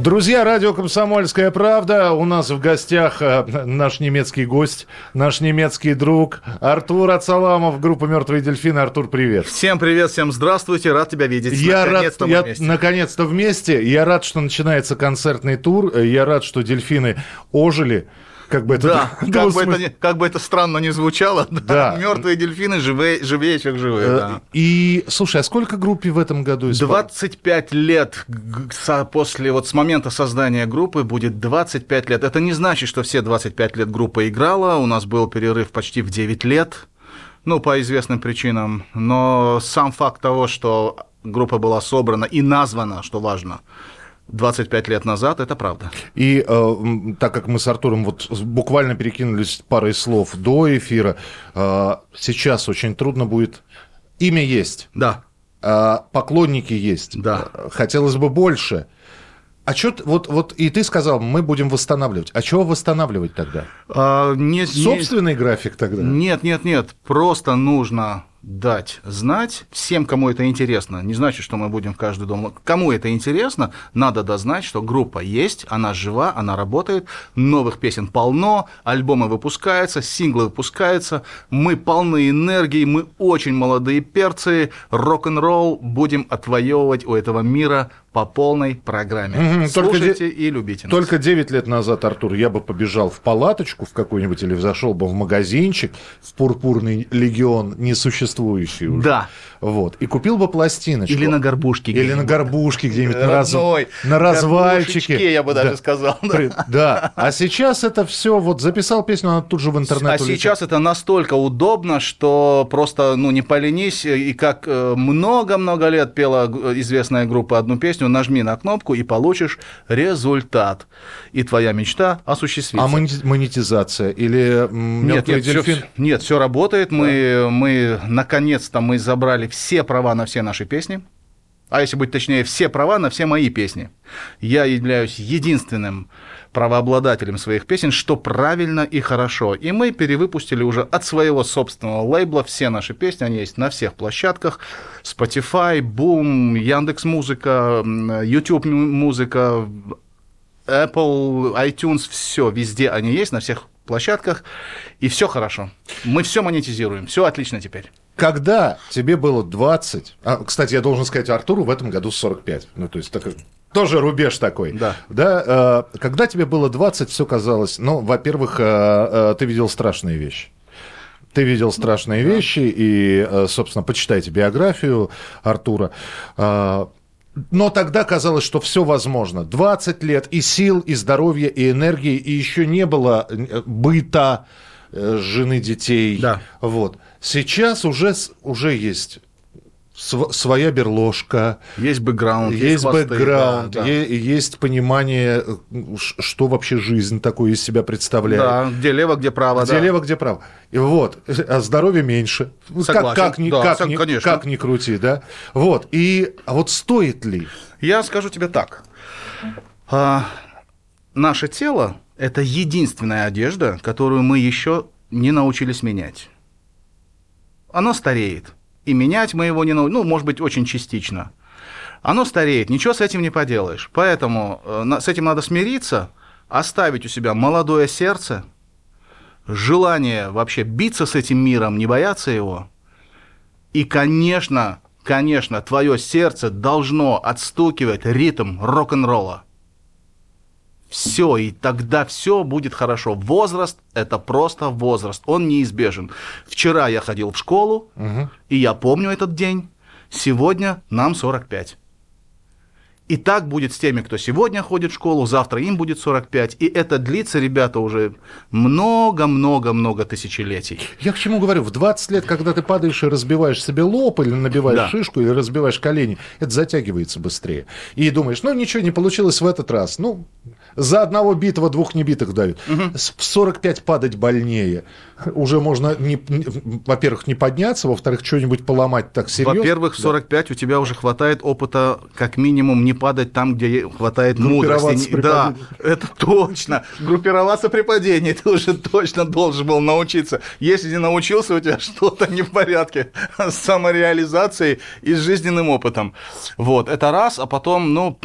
Друзья, радио «Комсомольская правда». У нас в гостях э, наш немецкий гость, наш немецкий друг Артур Ацаламов, группа «Мертвые дельфины». Артур, привет. Всем привет, всем здравствуйте, рад тебя видеть. Я Наконец-то рад, мы я, вместе. наконец-то вместе. Я рад, что начинается концертный тур. Я рад, что дельфины ожили. Как бы это Да, как бы, это двусмысленно. не- как бы это странно не звучало, Да. мертвые дельфины живее, живее чем живые. Э, да. И, слушай, а сколько группе в этом году исполнилось? 25 лет после вот с момента создания группы будет 25 лет. Это не значит, что все 25 лет группа играла. У нас был перерыв почти в 9 лет, ну, по известным причинам. Но сам факт того, что группа была собрана и названа, что важно, 25 лет назад, это правда. И э, так как мы с Артуром вот буквально перекинулись парой слов до эфира, э, сейчас очень трудно будет. Имя есть, Да. э, поклонники есть. Да. Э, Хотелось бы больше. А что вот, вот и ты сказал, мы будем восстанавливать. А чего восстанавливать тогда? А, не- не- Собственный график тогда? Нет, нет, нет. Просто нужно дать знать всем, кому это интересно. Не значит, что мы будем в каждый дом. Кому это интересно, надо дать знать, что группа есть, она жива, она работает, новых песен полно, альбомы выпускаются, синглы выпускаются, мы полны энергии, мы очень молодые перцы, рок-н-ролл будем отвоевывать у этого мира по полной программе. Только Слушайте и любите нас. Только 9 лет назад, Артур, я бы побежал в палаточку в какую-нибудь или зашел бы в магазинчик в пурпурный легион, несуществующий уже. Да. Вот. И купил бы пластиночку. Или на горбушке Или на горбушке где-нибудь, на, раз- на развальчике. я бы даже Да. сказал. да. При- Да. А сейчас это все, вот записал песню, она тут же в интернет А улетела. сейчас это настолько удобно, что просто, ну, не поленись, и как э, много-много лет пела известная группа одну песню, нажми на кнопку и получишь результат. И твоя мечта осуществится. А монет- монетизация или Нет, «Мёртвый нет, все, дельфин»? нет, все работает. Мы, мы наконец-то мы забрали все права на все наши песни. А если быть точнее, все права на все мои песни. Я являюсь единственным правообладателем своих песен, что правильно и хорошо. И мы перевыпустили уже от своего собственного лейбла все наши песни. Они есть на всех площадках. Spotify, Boom, Яндекс Музыка, YouTube Музыка, Apple, iTunes, все, везде они есть, на всех площадках, и все хорошо. Мы все монетизируем, все отлично теперь. Когда тебе было 20... а, кстати, я должен сказать, Артуру в этом году 45. Ну, то есть, такой- тоже рубеж такой. Да. Да, э, когда тебе было 20, все казалось... Ну, во-первых, э, э, ты видел страшные вещи. Ты видел страшные вещи, и, э, собственно, почитайте биографию Артура. Э, Но тогда казалось, что все возможно. 20 лет и сил, и здоровья, и энергии, и еще не было э, быта жены, детей. Да. Вот. Сейчас уже, уже есть св- своя берложка, Есть бэкграунд, есть хвосты, бэкграунд, да, да. е- есть понимание, что вообще жизнь такое из себя представляет. Да, где лево, где право, Где да. лево, где право. И вот, а здоровья меньше. Ну, Как, Согласен. как, ни, Да, как, со- ни- конечно. как ни крути, да? Вот. И, а вот стоит ли? Я скажу тебе так. А, наше тело – это единственная одежда, которую мы еще не научились менять. Оно стареет. И менять мы его не научились, ну, может быть, очень частично. Оно стареет, ничего с этим не поделаешь. Поэтому э, с этим надо смириться, оставить у себя молодое сердце, желание вообще биться с этим миром, не бояться его. И, конечно, конечно, твое сердце должно отстукивать ритм рок-н-ролла. Все, и тогда все будет хорошо. Возраст – это просто возраст, он неизбежен. Вчера я ходил в школу, и я помню этот день. Сегодня нам 45. И так будет с теми, кто сегодня ходит в школу, завтра им будет 45. И это длится, ребята, уже много-много-много тысячелетий. Я к чему говорю? В 20 лет, когда ты падаешь и разбиваешь себе лоб, или набиваешь Да. шишку, или разбиваешь колени, это затягивается быстрее. И думаешь, ну ничего, не получилось в этот раз. Ну, За одного битого двух небитых давит. Угу. В 45 падать больнее. Уже можно, не, не, во-первых, не подняться, во-вторых, что-нибудь поломать так серьезно. Во-первых, в 45 да. у тебя уже хватает опыта, как минимум, не падать там, где хватает мудрости. Да, это точно. Группироваться при падении ты уже точно должен был научиться. Если не научился, у тебя что-то не в порядке с самореализацией и с жизненным опытом. Вот, это раз, а потом, ну,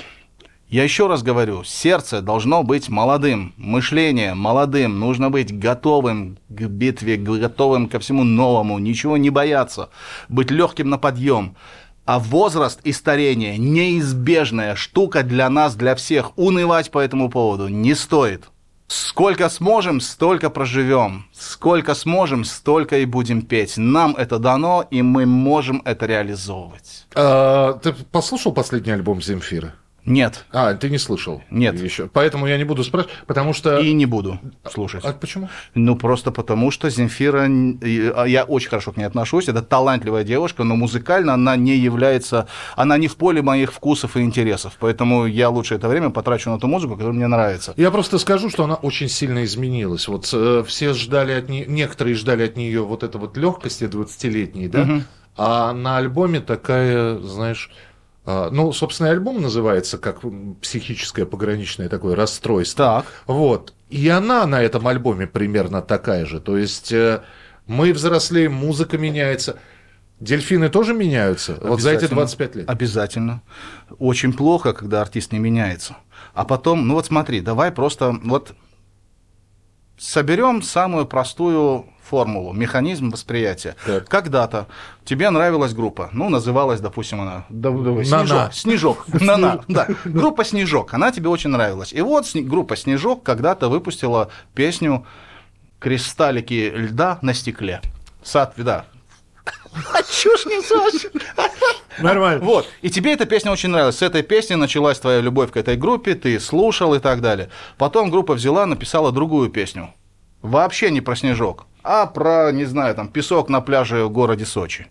я еще раз говорю, сердце должно быть молодым, мышление молодым, нужно быть готовым к битве, готовым ко всему новому, ничего не бояться, быть легким на подъем. А возраст и старение – неизбежная штука для нас, для всех. Унывать по этому поводу не стоит. Сколько сможем, столько проживем. Сколько сможем, столько и будем петь. Нам это дано, и мы можем это реализовывать. А, ты послушал последний альбом Земфира? Нет. А, ты не слышал? Нет. Еще. Поэтому я не буду спрашивать, потому что... И не буду слушать. А почему? Ну, просто потому что Земфира... А, я очень хорошо к ней отношусь. Это талантливая девушка, но музыкально она не является... Она не в поле моих вкусов и интересов. Поэтому я лучше это время потрачу на ту музыку, которая мне нравится. Я просто скажу, что она очень сильно изменилась. Вот э, все ждали от нее... Некоторые ждали от нее вот это вот легкости 20-летней, да? Угу. А на альбоме такая, знаешь а, ну, собственно, альбом называется как психическое пограничное такое расстройство. Так. Вот. И она на этом альбоме примерно такая же. То есть э, мы взрослеем, музыка меняется. Дельфины тоже меняются вот за эти 25 лет? Обязательно. Очень плохо, когда артист не меняется. А потом, ну вот смотри, давай просто вот соберем самую простую формулу, механизм восприятия. Так. Когда-то тебе нравилась группа, ну, называлась, допустим, она Снежок. Снежок. Нана. Да. Группа Снежок. Она тебе очень нравилась. И вот группа Снежок когда-то выпустила песню Кристаллики льда на стекле. Сад, да, а чушь несешь? Нормально. Вот. И тебе эта песня очень нравилась. С этой песни началась твоя любовь к этой группе, ты слушал и так далее. Потом группа взяла, написала другую песню. Вообще не про снежок, а про, не знаю, там, песок на пляже в городе Сочи.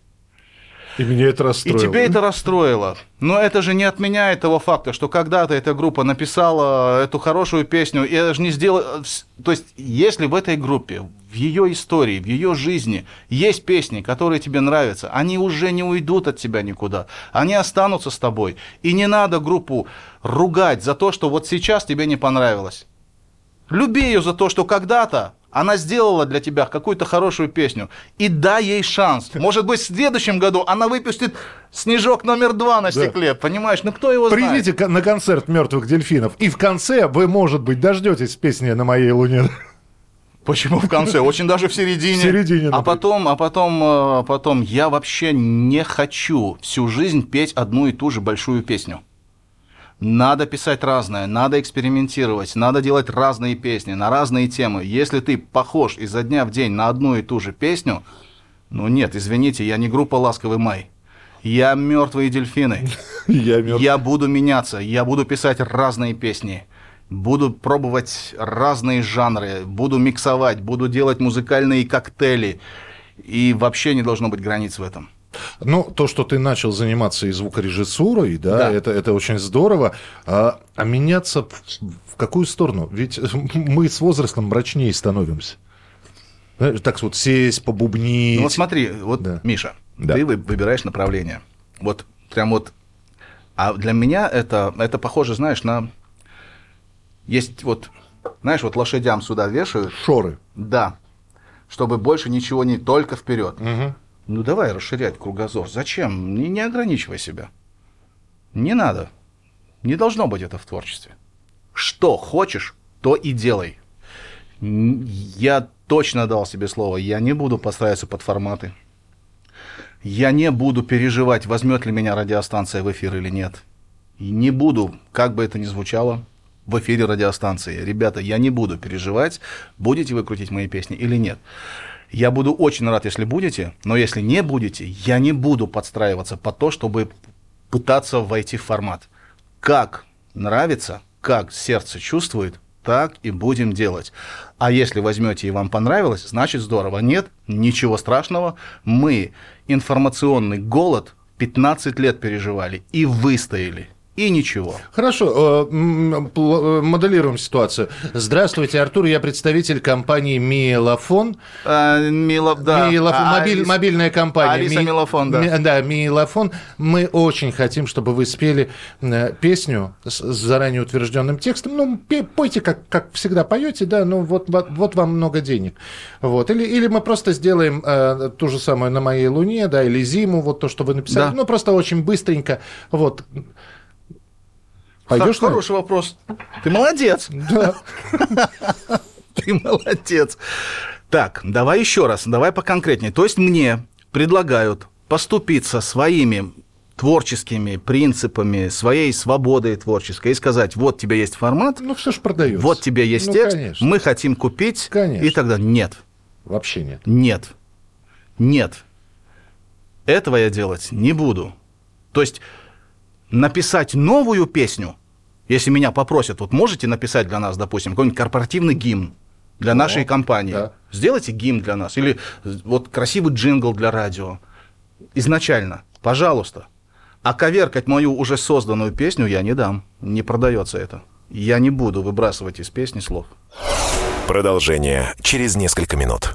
И меня это расстроило. И тебе это расстроило. Но это же не отменяет того факта, что когда-то эта группа написала эту хорошую песню, и это же не сделала... То есть, если в этой группе, в ее истории, в ее жизни есть песни, которые тебе нравятся, они уже не уйдут от тебя никуда. Они останутся с тобой. И не надо группу ругать за то, что вот сейчас тебе не понравилось. Люби ее за то, что когда-то она сделала для тебя какую-то хорошую песню, и дай ей шанс. Может быть, в следующем году она выпустит снежок номер два на стекле, да. понимаешь? Ну кто его знает? Придите на концерт мертвых дельфинов, и в конце вы, может быть, дождетесь песни на моей луне. Почему в конце? Очень даже в середине. В середине. А потом, а потом, а потом, я вообще не хочу всю жизнь петь одну и ту же большую песню. Надо писать разное, надо экспериментировать, надо делать разные песни на разные темы. Если ты похож изо дня в день на одну и ту же песню, ну нет, извините, я не группа «Ласковый май». Я мертвые дельфины. Я, мертв... я буду меняться, я буду писать разные песни. Буду пробовать разные жанры, буду миксовать, буду делать музыкальные коктейли. И вообще не должно быть границ в этом. Ну, то, что ты начал заниматься и звукорежиссурой, да, да. Это, это очень здорово. А, а меняться в, в какую сторону? Ведь мы с возрастом мрачнее становимся. Так вот, сесть, побубнить. Ну, вот смотри, вот, да. Миша, да. ты выбираешь направление. Вот прям вот... А для меня это, это похоже, знаешь, на... Есть вот, знаешь, вот лошадям сюда вешают. Шоры. Да. Чтобы больше ничего не только вперед. Угу. Ну давай расширять кругозор. Зачем? Не, не ограничивай себя. Не надо. Не должно быть это в творчестве. Что хочешь, то и делай. Я точно дал себе слово, я не буду подстраиваться под форматы. Я не буду переживать, возьмет ли меня радиостанция в эфир или нет. И не буду, как бы это ни звучало, в эфире радиостанции. Ребята, я не буду переживать, будете вы крутить мои песни или нет. Я буду очень рад, если будете, но если не будете, я не буду подстраиваться под то, чтобы пытаться войти в формат. Как нравится, как сердце чувствует, так и будем делать. А если возьмете и вам понравилось, значит здорово. Нет, ничего страшного. Мы информационный голод 15 лет переживали и выстояли. И ничего. Хорошо, э, э, моделируем ситуацию. Здравствуйте, Артур, я представитель компании Милофон. А, Мило, да. Милофон, а, мобиль, Алис... мобильная компания. Алиса Ми... Милофон, да. Ми... Да, Милофон. Мы очень хотим, чтобы вы спели э, песню с заранее утвержденным текстом. Ну, пойте, как, как всегда поете, да, ну вот, вот вам много денег. Вот. Или, или мы просто сделаем э, ту же самую на моей луне, да, или зиму, вот то, что вы написали. Да. Ну, просто очень быстренько. Вот. Пойдешь Хороший на... вопрос. Ты молодец. Да. Ты молодец. Так, давай еще раз, давай поконкретнее. То есть мне предлагают поступиться своими творческими принципами, своей свободой творческой и сказать, вот тебе есть формат, ну все же продается. Вот тебе есть ну, текст, конечно. мы хотим купить, конечно. и тогда нет. Вообще нет. Нет. Нет. Этого я делать не буду. То есть написать новую песню, если меня попросят, вот можете написать для нас, допустим, какой-нибудь корпоративный гимн для О, нашей компании. Да. Сделайте гимн для нас. Или вот красивый джингл для радио. Изначально. Пожалуйста. А коверкать мою уже созданную песню я не дам. Не продается это. Я не буду выбрасывать из песни слов. Продолжение через несколько минут.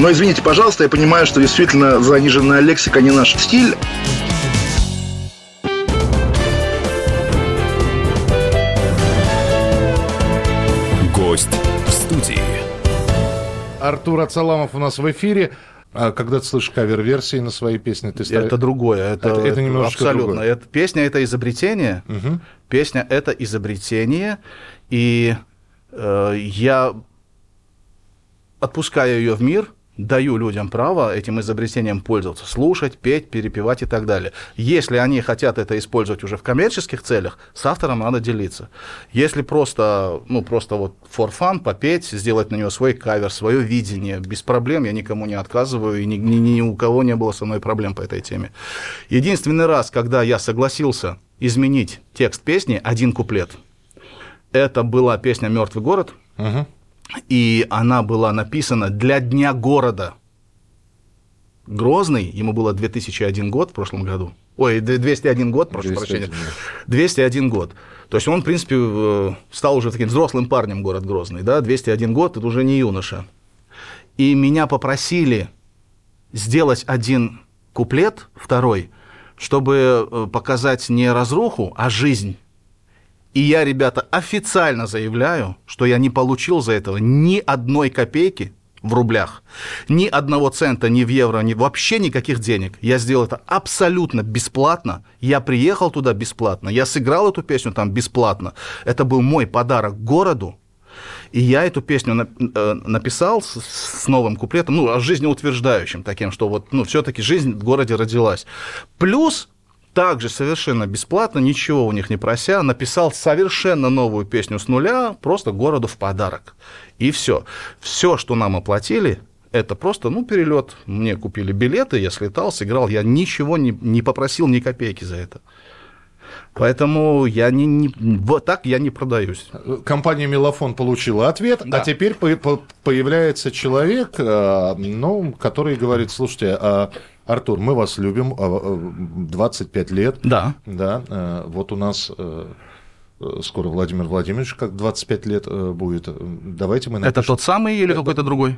Но извините, пожалуйста, я понимаю, что действительно заниженная лексика не наш стиль. Гость в студии. Артур Ацаламов у нас в эфире. А когда ты слышишь кавер-версии на свои песни, ты ставишь... Это другое. Это, это, это немножко абсолютно. Другое. Это, песня это изобретение. Угу. Песня это изобретение. И э, я отпускаю ее в мир, даю людям право этим изобретением пользоваться, слушать, петь, перепевать и так далее. Если они хотят это использовать уже в коммерческих целях, с автором надо делиться. Если просто, ну, просто вот for fun, попеть, сделать на него свой кавер, свое видение, без проблем, я никому не отказываю, и ни, ни, ни у кого не было со мной проблем по этой теме. Единственный раз, когда я согласился изменить текст песни, один куплет, это была песня «Мертвый город», uh-huh и она была написана для Дня города. Грозный, ему было 2001 год в прошлом году. Ой, 201 год, прошу 201. прощения. 201 год. То есть он, в принципе, э, стал уже таким взрослым парнем, город Грозный. Да? 201 год, это уже не юноша. И меня попросили сделать один куплет, второй, чтобы э, показать не разруху, а жизнь и я, ребята, официально заявляю, что я не получил за этого ни одной копейки в рублях, ни одного цента, ни в евро, ни вообще никаких денег. Я сделал это абсолютно бесплатно. Я приехал туда бесплатно. Я сыграл эту песню там бесплатно. Это был мой подарок городу. И я эту песню э, написал с новым куплетом, ну, жизнеутверждающим таким, что вот, ну, все-таки жизнь в городе родилась. Плюс также совершенно бесплатно, ничего у них не прося, написал совершенно новую песню с нуля, просто городу в подарок. И все. Все, что нам оплатили, это просто, ну, перелет. Мне купили билеты, я слетал, сыграл, я ничего не, не попросил ни копейки за это. Поэтому я не, не, вот так я не продаюсь. Компания Мелофон получила ответ, да. а теперь по, по, появляется человек, э, ну, который говорит, слушайте, а Артур, мы вас любим, 25 а, а, лет. Да. Да, э, вот у нас э, скоро Владимир Владимирович, как 25 лет э, будет. Давайте мы напишем. Это тот самый или какой-то другой?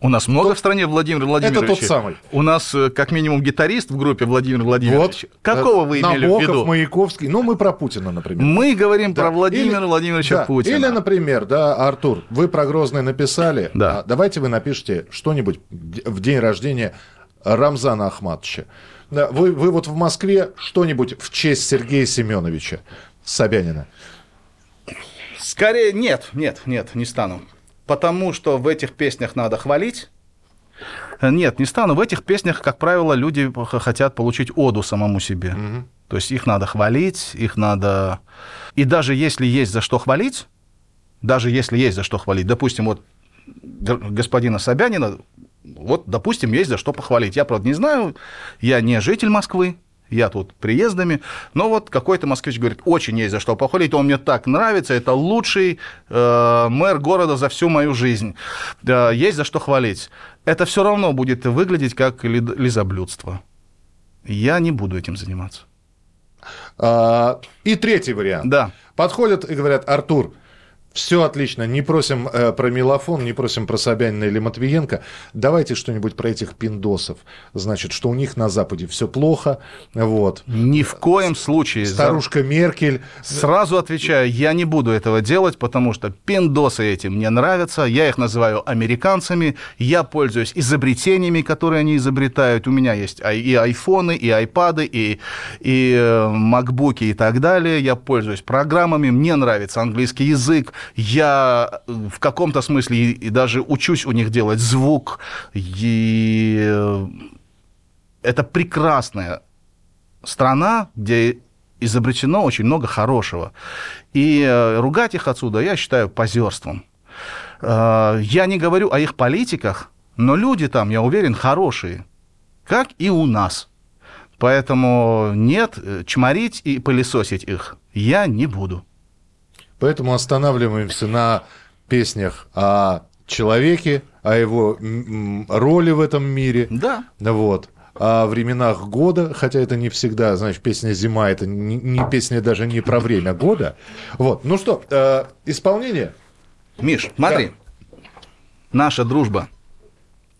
У нас много тот... в стране Владимир Владимирович. Это тот самый. У нас как минимум гитарист в группе Владимир Владимирович. Вот. Какого вы имели Набоков, в виду? Маяковский. Ну, мы про Путина, например. Мы говорим да. про Владимира или, Владимировича да. Путина. Или, например, да, Артур, вы про Грозный написали. Да. А давайте вы напишите что-нибудь в день рождения Рамзана Ахматовича. Вы, вы вот в Москве что-нибудь в честь Сергея Семеновича Собянина? Скорее нет, нет, нет, не стану. Потому что в этих песнях надо хвалить, Нет, не стану. В этих песнях, как правило, люди хотят получить оду самому себе. То есть их надо хвалить, их надо... И даже если есть за что хвалить, даже если есть за что хвалить, допустим, вот господина Собянина, вот, допустим, есть за что похвалить. Я, правда, не знаю, я не житель Москвы, я тут приездами, но вот какой-то москвич говорит, очень есть за что похвалить, он мне так нравится, это лучший э, мэр города за всю мою жизнь, Э, есть за что хвалить. Это все равно будет выглядеть как ли- лизоблюдство. Я не буду этим заниматься. А, И третий вариант. Да. Подходят и говорят, Артур, все отлично, не просим э, про Мелофон, не просим про Собянина или Матвиенко, давайте что-нибудь про этих пиндосов. Значит, что у них на Западе все плохо, вот. Ни в коем случае. за- Старушка Меркель, Сразу отвечаю, я не буду этого делать, потому что пиндосы эти мне нравятся, я их называю американцами, я пользуюсь изобретениями, которые они изобретают. У меня есть и айфоны, и айпады, и, и э, макбуки и так далее. Я пользуюсь программами, мне нравится английский язык, я э, в каком-то смысле и, даже учусь у них делать звук. И э, это прекрасная страна, где изобретено очень много хорошего. И э, ругать их отсюда я считаю позерством. Я не говорю о их политиках, но люди там, я уверен, хорошие, как и у нас. Поэтому нет, чморить и пылесосить их я не буду. Поэтому останавливаемся на песнях о человеке, о его роли в этом мире. Да. Вот. О временах года, хотя это не всегда, знаешь, песня «Зима» — это не, не песня даже не про время года. Вот. Ну что, э, исполнение? Миш, смотри. Наша дружба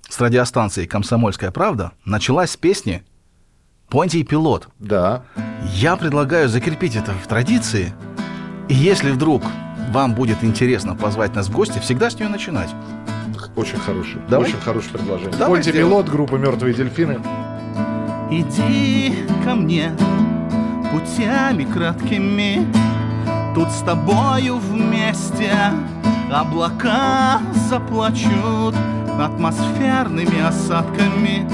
с радиостанцией «Комсомольская правда» началась с песни «Понтий пилот». Да. Я предлагаю закрепить это в традиции. И если вдруг вам будет интересно позвать нас в гости, всегда с нее начинать. Очень хороший. Давай. Очень хорошее предложение. Давай сделаем. Пилот, группа «Мертвые дельфины». Иди ко мне путями краткими, Тут с тобою вместе облака заплачут атмосферными осадками.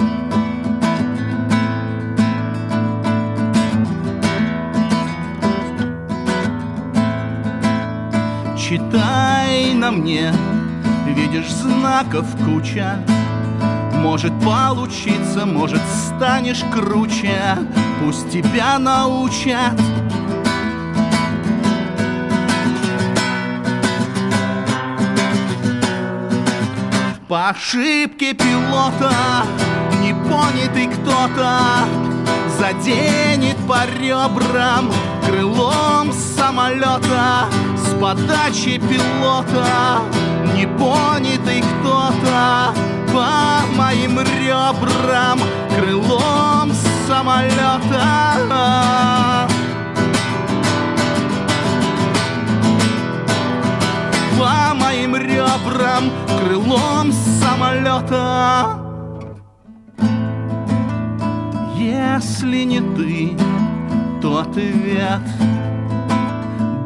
Читай на мне, видишь знаков куча, может получиться, может станешь круче. Пусть тебя научат. По ошибке пилота Непонятый кто-то. Заденет по ребрам Крылом самолета подачи пилота Непонятый кто-то По моим ребрам Крылом самолета по моим ребрам крылом самолета. Если не ты, то ответ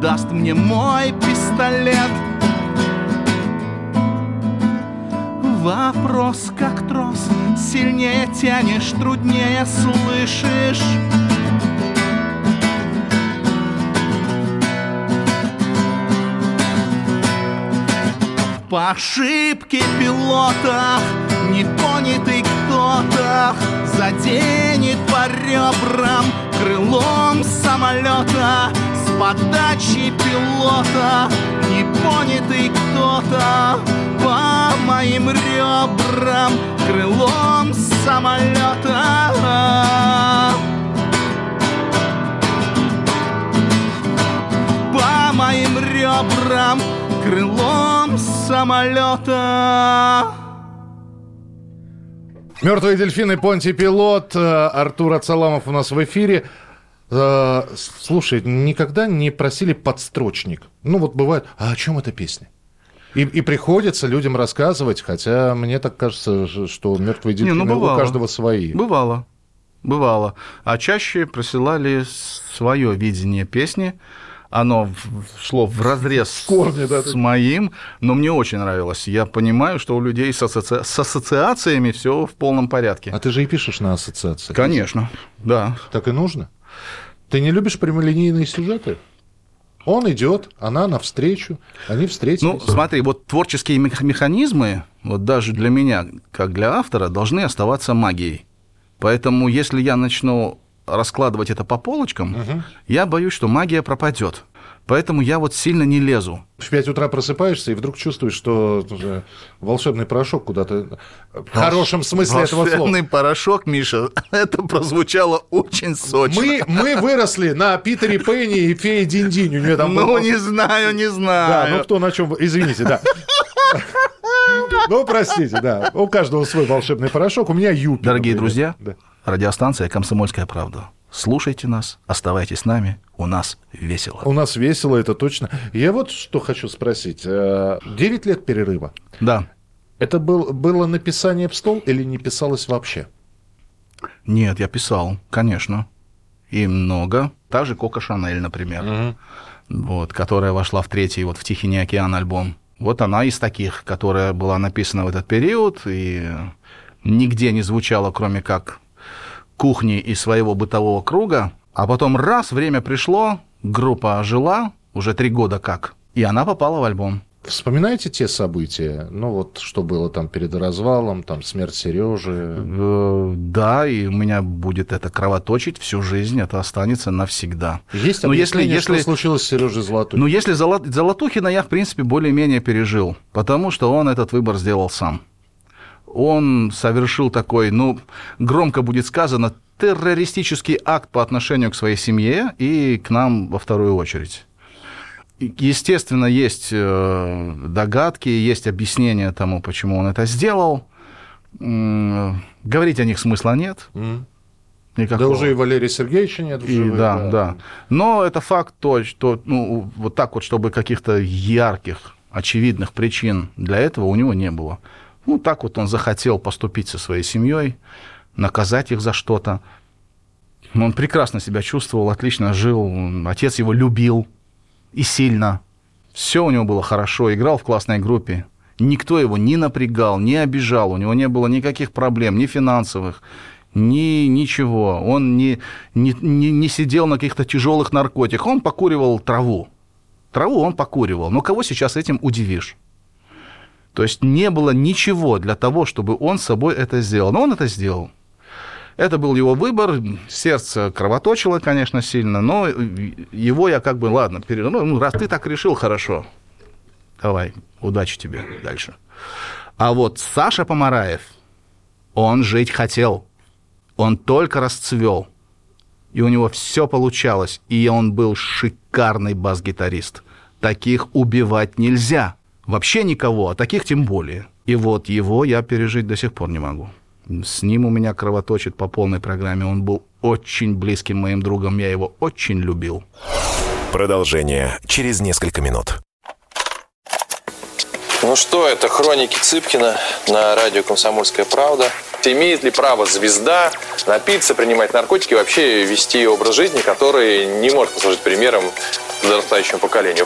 даст мне мой пистолет. Вопрос как трос, сильнее тянешь, труднее слышишь. По ошибке пилота Непонятый кто-то Заденет по ребрам Крылом самолета подачи пилота Непонятый кто-то По моим ребрам Крылом самолета По моим ребрам крылом самолета. «Мертвые дельфины», Понти Пилот, э, Артур Ацаламов у нас в эфире. Э, Слушай, никогда не просили подстрочник? Ну вот бывает, а о чем эта песня? И, и приходится людям рассказывать, хотя мне так кажется, что мертвые Не, дельфины ну, у каждого свои. Бывало. Бывало. А чаще присылали свое видение песни. оно шло в разрез корне, да, с моим, но мне очень нравилось. Я понимаю, что у людей с, асоци- с ассоциациями все в полном порядке. А ты же и пишешь на ассоциации. Конечно, да. Так и нужно. Ты не любишь прямолинейные сюжеты? Он идет, она навстречу, они встретились. Ну, смотри, вот творческие мех- механизмы, вот даже для меня, как для автора, должны оставаться магией. Поэтому, если я начну раскладывать это по полочкам, я боюсь, что магия пропадет. Поэтому я вот сильно не лезу. В 5 утра просыпаешься и вдруг чувствуешь, что волшебный порошок куда-то... В хорошем смысле этого слова. Волшебный порошок, Миша, это прозвучало очень сочно. Мы, мы выросли на Питере Пенни и Фее Динь-Динь. У нее там Ну, был- не знаю, не Да, знаю. ну кто на чем... Извините, да. Ну, простите, да. У каждого свой волшебный порошок. У меня Юпи. Дорогие например. друзья, Да. радиостанция «Комсомольская правда». Слушайте нас, оставайтесь с нами, у нас весело. У нас весело, это точно. Я вот что хочу спросить. Э, Девять лет перерыва. Да. Это был, было написание в стол или не писалось вообще? Нет, я писал, конечно. И много. Так же Кока Шанель, например. Вот, которая вошла в третий, вот в Тихий океан альбом. Вот она из таких, которая была написана в этот период и нигде не звучала, кроме как кухни и своего бытового круга. А потом раз, время пришло, группа ожила, уже три года как, и она попала в альбом. Вспоминаете те события? Ну вот, что было там перед развалом, там смерть Сережи. Э, Да, и у меня будет это кровоточить всю жизнь, это останется навсегда. Есть Ну, если- если- что случилось с Сережей Золотой? Ну, если Золо- Золотухина я, в принципе, более-менее пережил, потому что он этот выбор сделал сам. Он совершил такой, ну, громко будет сказано, террористический акт по отношению к своей семье и к нам во вторую очередь. Естественно, есть э, догадки, есть объяснение тому, почему он это сделал. Говорить о них смысла нет. Никакого. Да уже и Валерия Сергеевича нет в И живых, да, да, Но это факт то, что ну, вот так вот, чтобы каких-то ярких, очевидных причин для этого у него не было. Ну, так вот он захотел поступить со своей семьей, наказать их за что-то. Он прекрасно себя чувствовал, отлично жил, отец его любил и сильно. Все у него было хорошо, играл в классной группе. Никто его не напрягал, не обижал, у него не было никаких проблем, ни финансовых, ни ничего. Он не, не, не, не сидел на каких-то тяжелых наркотиках, он покуривал траву. Траву он покуривал. Но кого сейчас этим удивишь? То есть не было ничего для того, чтобы он с собой это сделал. Но он это сделал. Это был его выбор. Сердце кровоточило, конечно, сильно, но его я как бы, ладно, пере... ну, раз ты так решил, хорошо. Давай, удачи тебе дальше. А вот Саша Помараев, он жить хотел. Он только расцвел. И у него все получалось. И он был шикарный бас-гитарист. Таких убивать нельзя. Вообще никого, а таких тем более. И вот его я пережить до сих пор не могу. С ним у меня кровоточит по полной программе. Он был очень близким моим другом. Я его очень любил. Продолжение через несколько минут. Ну что, это хроники Цыпкина на радио «Комсомольская правда». Имеет ли право звезда напиться, принимать наркотики и вообще вести образ жизни, который не может послужить примером подрастающему поколению?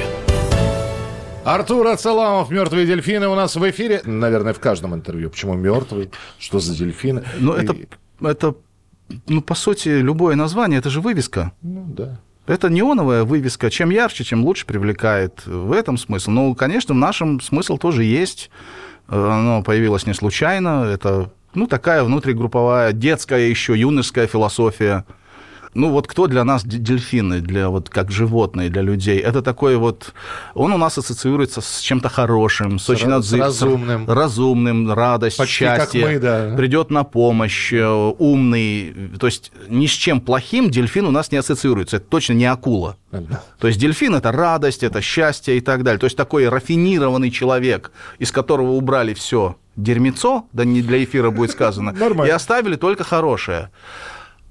Артур Ацаламов, «Мертвые дельфины» у нас в эфире. Наверное, в каждом интервью. Почему мертвый? Что за дельфины? Ну, И- это, это, ну, по сути, любое название, это же вывеска. Ну, да. Это неоновая вывеска. Чем ярче, чем лучше привлекает. В этом смысл. Ну, конечно, в нашем смысл тоже есть. Оно появилось не случайно. Это ну, такая внутригрупповая, детская еще, юношеская философия. Ну вот кто для нас дельфины, для вот как животные, для людей? Это такой вот, он у нас ассоциируется с чем-то хорошим, с, С очень с отзыв- разумным. разумным, радость, Почти как счастье, мы, да. придет на помощь, э, умный, то есть ни с чем плохим дельфин у нас не ассоциируется, это точно не акула. То есть дельфин это радость, это счастье и так далее. То есть такой рафинированный человек, из которого убрали все дерьмецо, да не для эфира будет сказано, и оставили только хорошее.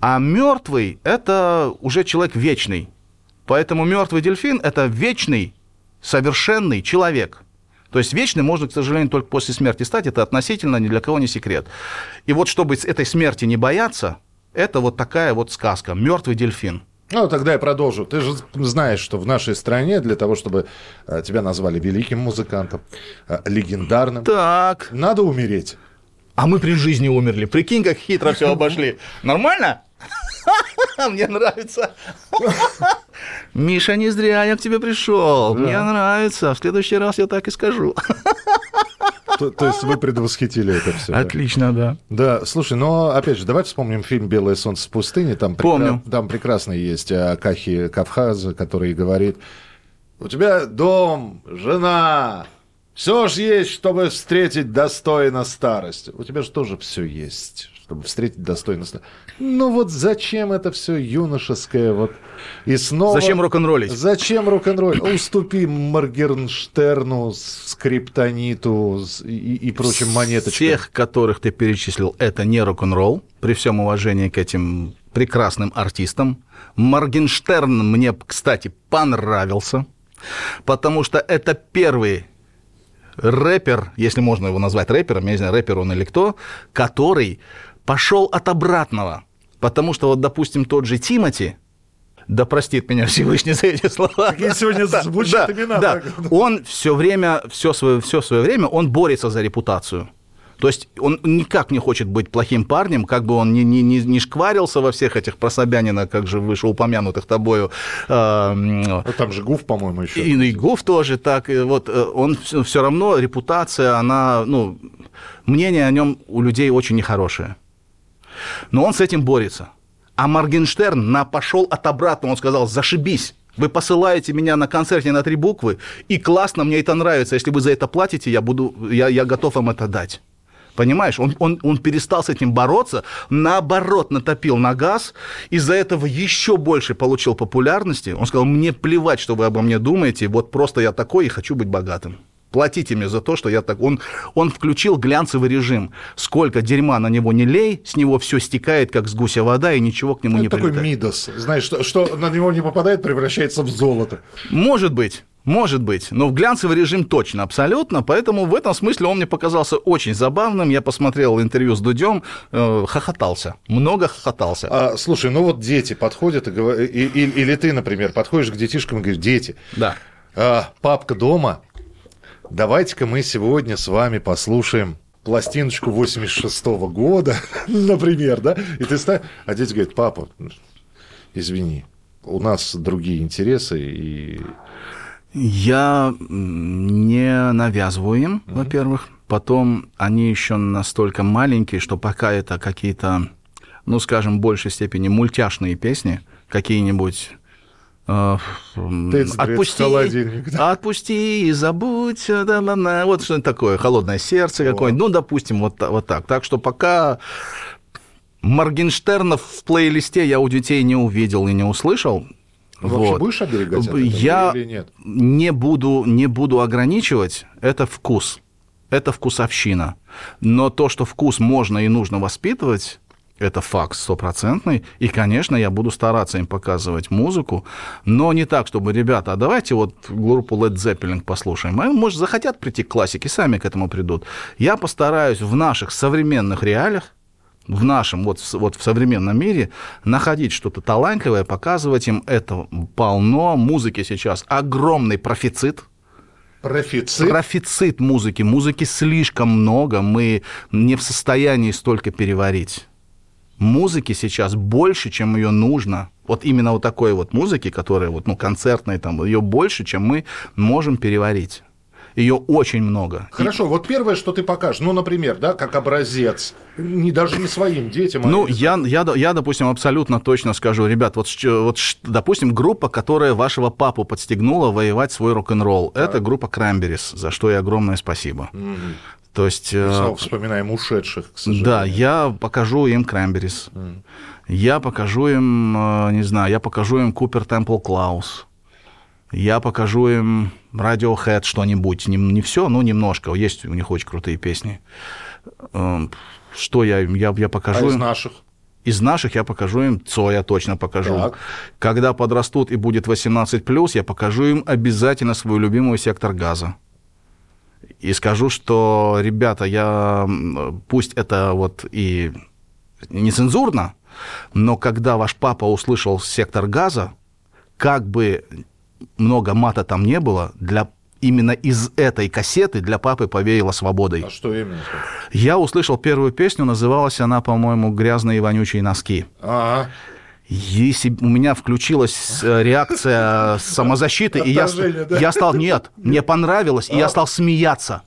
А мертвый это уже человек вечный. Поэтому мертвый дельфин это вечный, совершенный человек. То есть вечным можно, к сожалению, только после смерти стать. Это относительно ни для кого не секрет. И вот чтобы этой смерти не бояться, это вот такая вот сказка. Мертвый дельфин. Ну, тогда я продолжу. Ты же знаешь, что в нашей стране для того, чтобы э, тебя назвали великим музыкантом, э, легендарным, Так. надо умереть. А мы при жизни умерли. Прикинь, как хитро все обошли. Нормально? Мне нравится. Миша, не зря я к тебе пришел. Мне нравится. В следующий раз я так и скажу. То, то есть вы предвосхитили это все. Отлично, да. Да, слушай, но опять же, давай вспомним фильм «Белое солнце в пустыне». Там, прекра- Помню. там прекрасно есть э, Кахи Кавхаз, который говорит, у тебя дом, жена, все же есть, чтобы встретить достойно старость. У тебя же тоже все есть, чтобы встретить достойно старость. Ну вот зачем это все юношеское? Вот и снова... Зачем рок-н-роллить? Зачем рок-н-ролл? Уступи Моргенштерну, Скриптониту и, и прочим монеточкам. Всех, которых ты перечислил, это не рок-н-ролл, при всем уважении к этим прекрасным артистам. Моргенштерн мне, кстати, понравился, потому что это первый рэпер, если можно его назвать рэпером, я не знаю, рэпер он или кто, который пошел от обратного. Потому что вот, допустим, тот же Тимати, да простит меня Всевышний за эти слова. Какие сегодня звучат да, имена, да. так. Он все время, все свое, все свое время, он борется за репутацию. То есть он никак не хочет быть плохим парнем, как бы он ни, ни, ни, не шкварился во всех этих про Собянина, как же вышеупомянутых тобою, Ну, там же Гуф, по-моему, еще. и, и Гуф тоже так. и вот э, он все, равно, репутация, она, ну, мнение о нем у людей очень нехорошее. Но он с этим борется. А Моргенштерн на пошел от обратного, он сказал, зашибись. Вы посылаете меня на концерте на три буквы, и классно, мне это нравится. Если вы за это платите, я, буду, я, я готов вам это дать. Понимаешь, он, он, он перестал с этим бороться, наоборот, натопил на газ, из-за этого еще больше получил популярности. Он сказал, мне плевать, что вы обо мне думаете, вот просто я такой и хочу быть богатым. Платите мне за то, что я так... Он, он включил глянцевый режим. Сколько дерьма на него не лей, с него все стекает, как с гуся вода, и ничего к нему Ну, не такой прилетает. Мидас. Знаешь, что, что на него не попадает, превращается в золото. Может быть, может быть, но в глянцевый режим точно, абсолютно, поэтому в этом смысле он мне показался очень забавным. Я посмотрел интервью с Дудем, э, хохотался, много хохотался. А, слушай, ну вот дети подходят, и- и- или ты, например, подходишь к детишкам и говоришь, дети, Да. а, папка дома, давайте-ка мы сегодня с вами послушаем пластиночку 86 года, например, да? И ты ставишь, а дети говорят, папа, извини, у нас другие интересы, и Я не навязываю им, во-первых. Потом они еще настолько маленькие, что пока это какие-то, ну, скажем, в большей степени мультяшные песни, какие-нибудь холодильник, да. отпусти и забудь, э, да-да-да, вот что-нибудь такое, холодное сердце какое-нибудь, ну, допустим, вот, вот так. Так что пока Моргенштернов в плейлисте я у детей не увидел и не услышал. вообще Вот. будешь оберегать от этого Я или нет? не буду, не буду ограничивать, это вкус. Это вкусовщина. Но то, что вкус можно и нужно воспитывать, это факт стопроцентный. И, конечно, я буду стараться им показывать музыку, но не так, чтобы, ребята, а давайте вот группу Led Zeppelin послушаем. А, может, захотят прийти к классике, сами к этому придут. Я постараюсь в наших современных реалиях в нашем, вот, вот в современном мире, находить что-то талантливое, показывать им это полно. Музыки сейчас огромный профицит. Профицит? Профицит музыки. Музыки слишком много, мы не в состоянии столько переварить. Музыки сейчас больше, чем ее нужно. Вот именно вот такой вот музыки, которая вот, ну, концертной, там, ее больше, чем мы можем переварить. Ее очень много. Хорошо, вот первое, что ты покажешь, ну, например, да, как образец, не, даже не своим детям. Ну, а я, я, я, допустим, абсолютно точно скажу, ребят, вот, вот допустим, группа, которая вашего папу подстегнула воевать свой рок-н-ролл, это группа Cranberries, за что и огромное спасибо. То есть... э, Снова вспоминаем ушедших, к сожалению. Да, я покажу им Cranberries. Я покажу им, э, не знаю, я покажу им Купер Темпл Клаус. Я покажу им Radiohead что-нибудь. Не, не все, но немножко. Есть у них очень крутые песни. Эм, Что я им? Я, я А покажу из им. наших? Из наших я покажу им Цоя точно покажу. Так. Когда подрастут и будет 18+, я покажу им обязательно свою любимую сектор газа. И скажу, что, ребята, я, пусть это вот и нецензурно, но когда ваш папа услышал сектор газа, как бы много мата там не было, для именно из этой кассеты для папы повеяло свободой. А что именно? Я услышал первую песню, называлась она, по-моему, «Грязные и вонючие носки». А, Если у меня включилась э, реакция самозащиты, и я, да? я стал, нет, мне понравилось, и я стал смеяться.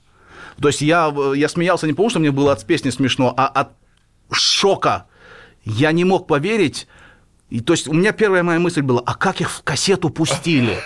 То есть я, э, я смеялся не потому, что мне было от песни смешно, а от шока. Я не мог поверить. И, то есть у меня первая моя мысль была, а как их в кассету пустили?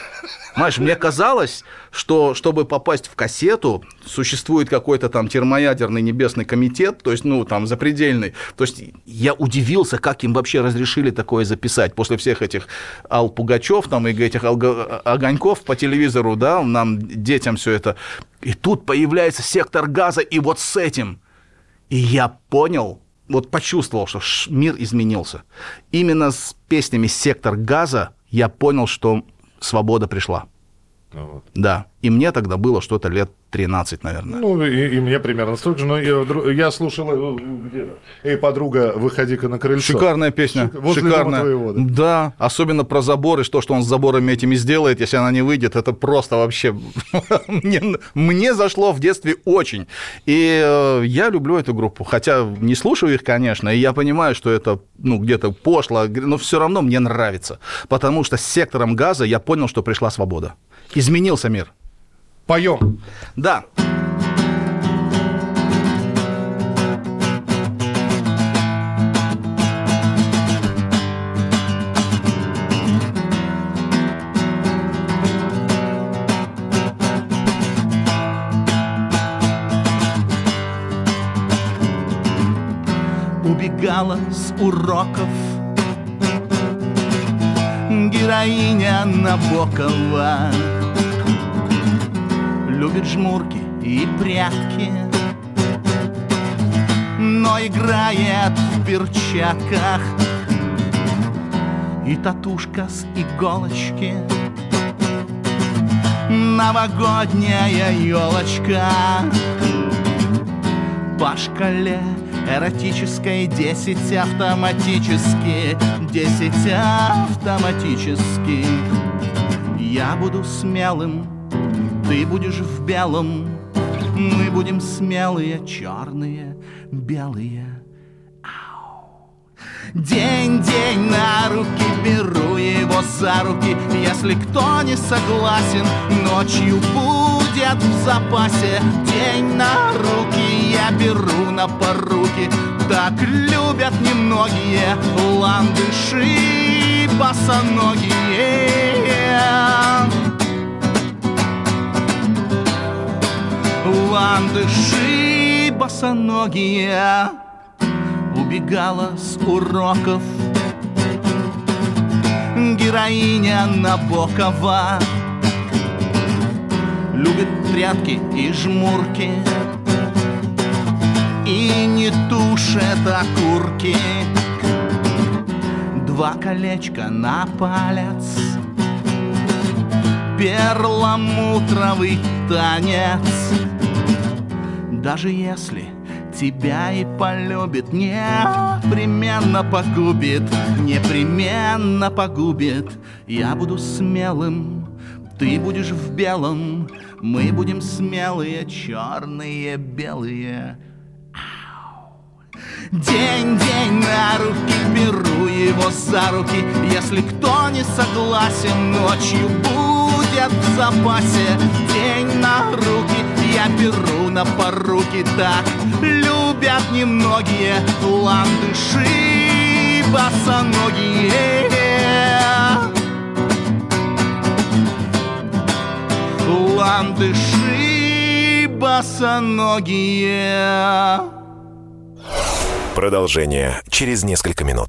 Понимаешь, мне казалось, что чтобы попасть в кассету, существует какой-то там термоядерный небесный комитет, то есть, ну, там, запредельный. То есть я удивился, как им вообще разрешили такое записать после всех этих Ал Пугачев там и этих огоньков по телевизору, да, нам, детям все это. И тут появляется сектор газа, и вот с этим. И я понял, вот почувствовал, что мир изменился. Именно с песнями «Сектор газа» я понял, что свобода пришла. ну вот. Да. И мне тогда было что-то лет 13, наверное. Ну, и, и мне примерно столько же, но я, я слушал, э, где- эй, подруга, выходи-ка на крыльцо. Шикарная песня. Шик- Шикарная. твоего, да. да, особенно про заборы, что, что он с заборами этими сделает, если она не выйдет, это просто вообще мне, мне зашло в детстве очень. И э, я люблю эту группу, хотя не слушаю их, конечно, и я понимаю, что это ну, где-то пошло, но все равно мне нравится, потому что с сектором газа я понял, что пришла свобода. Изменился мир. Поем. Да. Убегала с уроков Героиня Набокова Любит жмурки и прятки Но играет в перчатках. И татушка с иголочки Новогодняя елочка. По шкале эротической Десять автоматически Десять автоматически. Я буду смелым ты будешь в белом, мы будем смелые, черные, белые. День, день на руки беру его за руки. Если кто не согласен, ночью будет в запасе. День на руки я беру на поруки. Так любят немногие ландыши босоногие ландыши босоногие Убегала с уроков. Героиня Набокова Любит прятки и жмурки И не тушит окурки. Два колечка на палец Перламутровый танец даже если тебя и полюбит, непременно погубит, непременно погубит. Я буду смелым, ты будешь в белом, мы будем смелые, черные, белые. День, день на руки беру его за руки Если кто не согласен, ночью будет лет в запасе День на руки я беру на поруки Так любят немногие ландыши босоногие Ландыши босоногие Продолжение через несколько минут.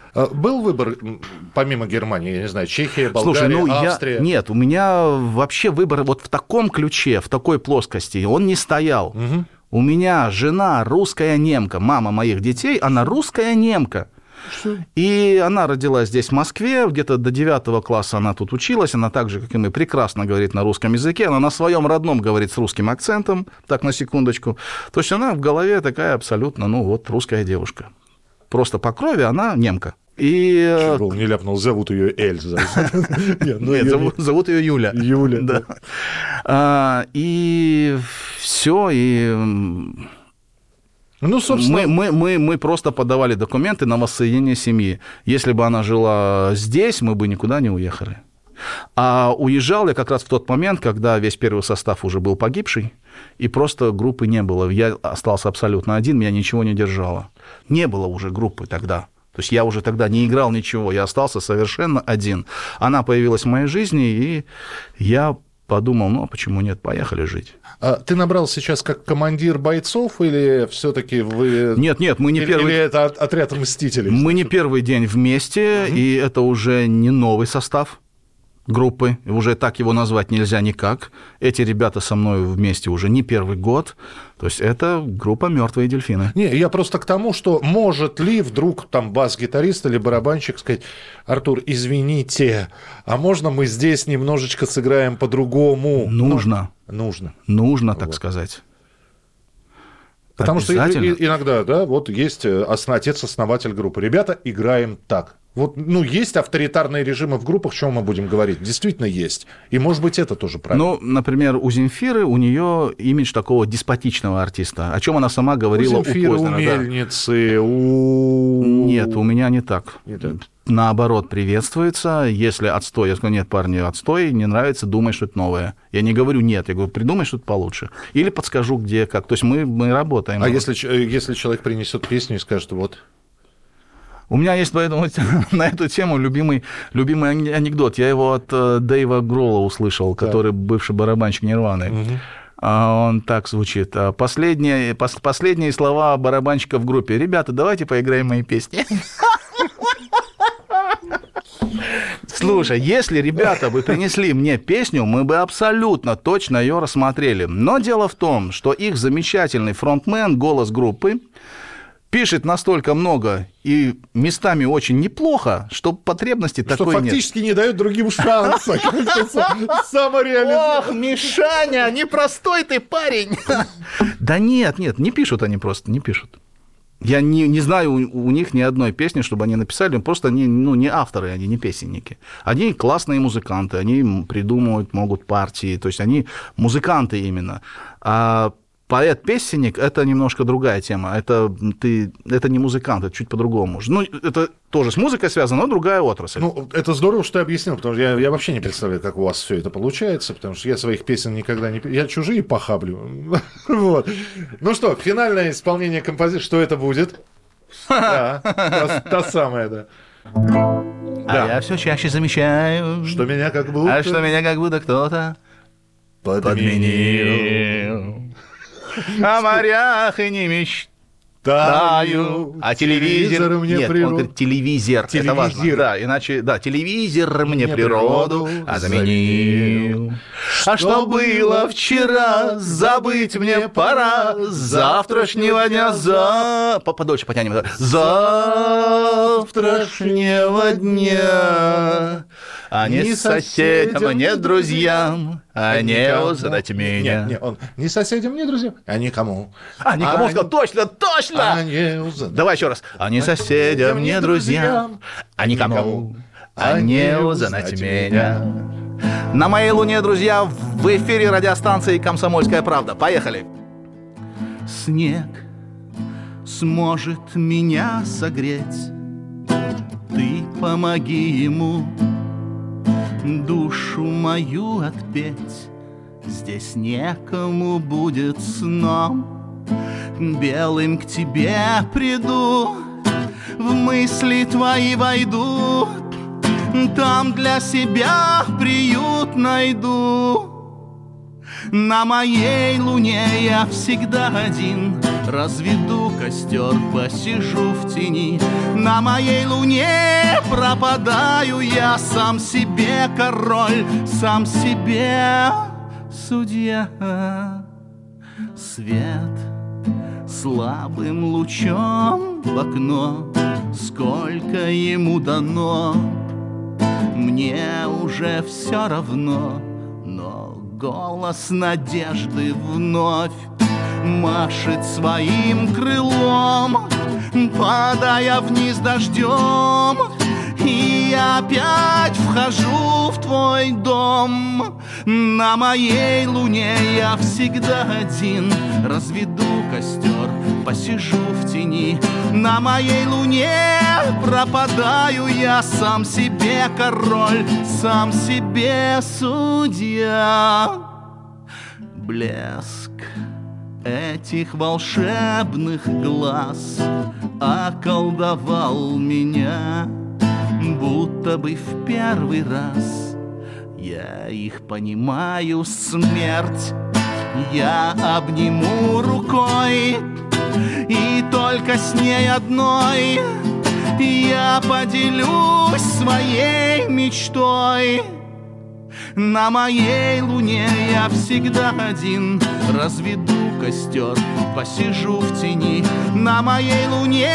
Э, Был выбор, помимо Германии, я не знаю, Чехия, Болгария, Слушай, ну Австрия? я... Нет, у меня вообще выбор вот в таком ключе, в такой плоскости, он не стоял. У меня жена русская немка, мама моих детей, она русская немка. И она родилась здесь, в Москве, где-то до 9 класса она тут училась, она так же, как и мы, прекрасно говорит на русском языке, она на своем родном говорит с русским акцентом, так, на секундочку. То есть она в голове такая абсолютно, ну вот, русская девушка. Просто по крови она немка. И э, Чего не ляпнул, зовут ее Эльза. Нет, ну, зовут, ее Юля. Юля. Да. А, и все, и Ну, собственно, мы, мы, мы, мы просто подавали документы на воссоединение семьи. Если бы она жила здесь, мы бы никуда не уехали. А уезжал я как раз в тот момент, когда весь первый состав уже был погибший, и просто группы не было. Я остался абсолютно один, меня ничего не держало. Не было уже группы тогда. То есть я уже тогда не играл ничего, я остался совершенно один. Она появилась в моей жизни, и я подумал, ну, а почему нет, поехали жить. а ты набрал сейчас как командир бойцов или все-таки вы... Нет, нет, мы не Или- первый... Или это от- отряд мстителей? Мы не первый день вместе, и это уже не новый состав группы, уже так его назвать нельзя никак. Эти ребята со мной вместе уже не первый год, то есть это группа «Мертвые дельфины». Не, я просто к тому, что может ли вдруг там бас-гитарист или барабанщик сказать, Артур, извините, а можно мы здесь немножечко сыграем по-другому? Нужно, Ну, нужно. нужно, так сказать. Потому что иногда, да, вот есть э, отец-основатель группы. Ребята, играем так. Вот, ну, есть авторитарные режимы в группах, о чем мы будем говорить. Действительно есть. И, может быть, это тоже правильно. Ну, например, у Земфиры, у нее имидж такого деспотичного артиста, о чем она сама говорила у Земфиры, у Познера, да. Мельницы, у... Нет, у меня не так. Не так. Наоборот, приветствуется. Если отстой, я скажу, нет, парни, отстой, не нравится, думай что-то новое. Я не говорю нет, я говорю, придумай что-то получше. Или подскажу, где, как. То есть мы, мы работаем. А если, э, если человек принесет песню и скажет, вот, У меня есть поэтому на эту тему любимый, любимый ане- анекдот. Я его от э, Дэйва Гролла услышал, который бывший барабанщик Нирваны. А Он так звучит. А Последние, пос- последние слова барабанщика в группе. Ребята, давайте поиграем мои песни. Слушай, если ребята бы принесли мне песню, мы бы абсолютно точно ее рассмотрели. Но дело в том, что их замечательный фронтмен, голос группы, пишет настолько много и местами очень неплохо, что потребности что такой нет. фактически не дает другим шанса. Ох, Мишаня, непростой ты парень. Да нет, нет, не пишут они просто, не пишут. Я не, не знаю у, у них ни одной песни, чтобы они написали, просто они ну, не авторы, они не песенники. Они классные музыканты, они придумывают, могут партии, то есть они музыканты именно. А поэт-песенник – это немножко другая тема. Это, ты, это не музыкант, это чуть по-другому. Ну, это тоже с музыкой связано, но другая отрасль. Ну, это здорово, что ты объяснил, потому что я, я вообще не представляю, как у вас все это получается, потому что я своих песен никогда не... Я чужие похаблю. Вот. Ну что, финальное исполнение композиции, что это будет? Да, та, та самая, да. А я все чаще замечаю, Что меня как будто... а что меня как будто кто-то подменил. О морях и не мечтаю. Таю, А телевизор, мне Нет, природу. он говорит телевизор. Это важно. Телевизор. Да, иначе, да, телевизор мне, Мне природу, природу а заменил. А что было вчера, забыть мне пора. Завтрашнего дня за... По- Подольше потянем. Завтрашнего дня. А не соседям, соседям, не друзьям, а не никому. узнать меня. Нет, нет, он не соседям, не друзьям, а никому. А, никому сказал, точно, точно! А не узнать. Давай еще раз. А не соседям, не друзьям, а никому, а не узнать меня. На моей луне, друзья, в эфире радиостанции «Комсомольская правда». Поехали. Снег сможет меня согреть. Ты помоги ему душу мою отпеть. Здесь некому будет сном Белым к тебе приду В мысли твои войду Там для себя приют найду. На моей луне я всегда один Разведу костер, посижу в тени. На моей луне пропадаю я Сам себе король, сам себе судья. Свет слабым лучом в окно. Сколько ему дано Мне уже все равно. Но голос надежды вновь Машет своим крылом Падая вниз дождем я опять вхожу в твой дом. На моей луне я всегда один. Разведу костер, посижу в тени. На моей луне пропадаю я. Сам себе король, сам себе судья. Блеск этих волшебных глаз Околдовал меня Будто бы в первый раз. Я их понимаю, смерть. Я обниму рукой И только с ней одной Я поделюсь своей мечтой. На моей луне я всегда один Разведу костер, посижу в тени На моей луне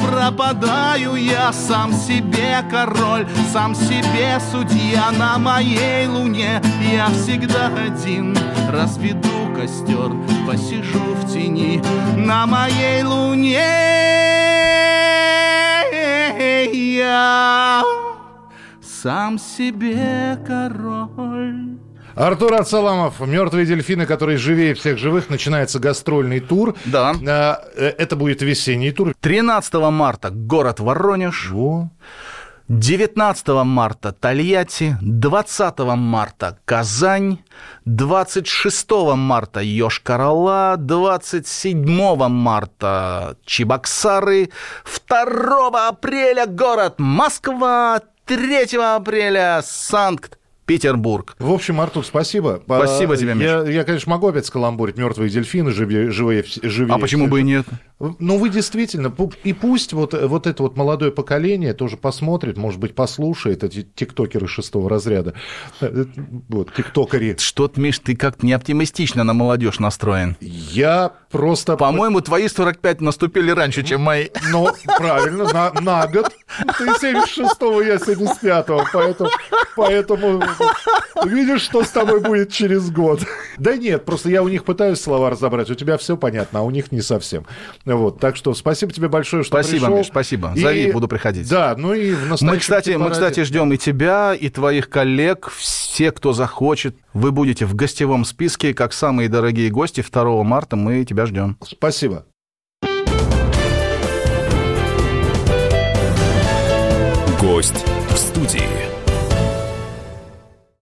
пропадаю я. Сам себе король, сам себе судья. На моей луне я всегда один. Разведу костер, посижу в тени На моей луне я. Сам себе король. Артур Ацаламов, «Мертвые дельфины», который живее всех живых, начинается гастрольный тур. Да. А, э, Это будет весенний тур. 13 марта город Воронеж. Во. 19 марта Тольятти, 20 марта Казань, 26 марта Йошкар-Ола, 27 марта Чебоксары, 2 апреля город Москва, 3 апреля Санкт-Петербург. В общем, Артур, спасибо. Спасибо А, тебе, Миш. я, я, конечно, могу опять скаламбурить «Мертвые дельфины», живее, живее, живее А почему бы и нет? Ну, вы действительно, и пусть вот, вот это вот молодое поколение тоже посмотрит, может быть, послушает эти тиктокеры шестого разряда. Э, Вот, тиктокери. Что-то, Миш, ты как-то не оптимистично на молодежь настроен. Я просто... По-моему, твои 45 наступили раньше, чем мои. Ну, правильно, на, на год. Ты 76-го, я 75-го, поэтому, поэтому видишь, что с тобой будет через год. Да нет, просто я у них пытаюсь слова разобрать, у тебя все понятно, а у них не совсем. Вот, так что спасибо тебе большое, что Спасибо, пришел. Миш, спасибо. Зови, буду приходить. Да, ну и в настоящем Мы, кстати, мы, кстати, ждем и тебя, и твоих коллег, все, кто захочет. Вы будете в гостевом списке, как самые дорогие гости. 2 марта мы тебя ждем. Спасибо. Гость в студии.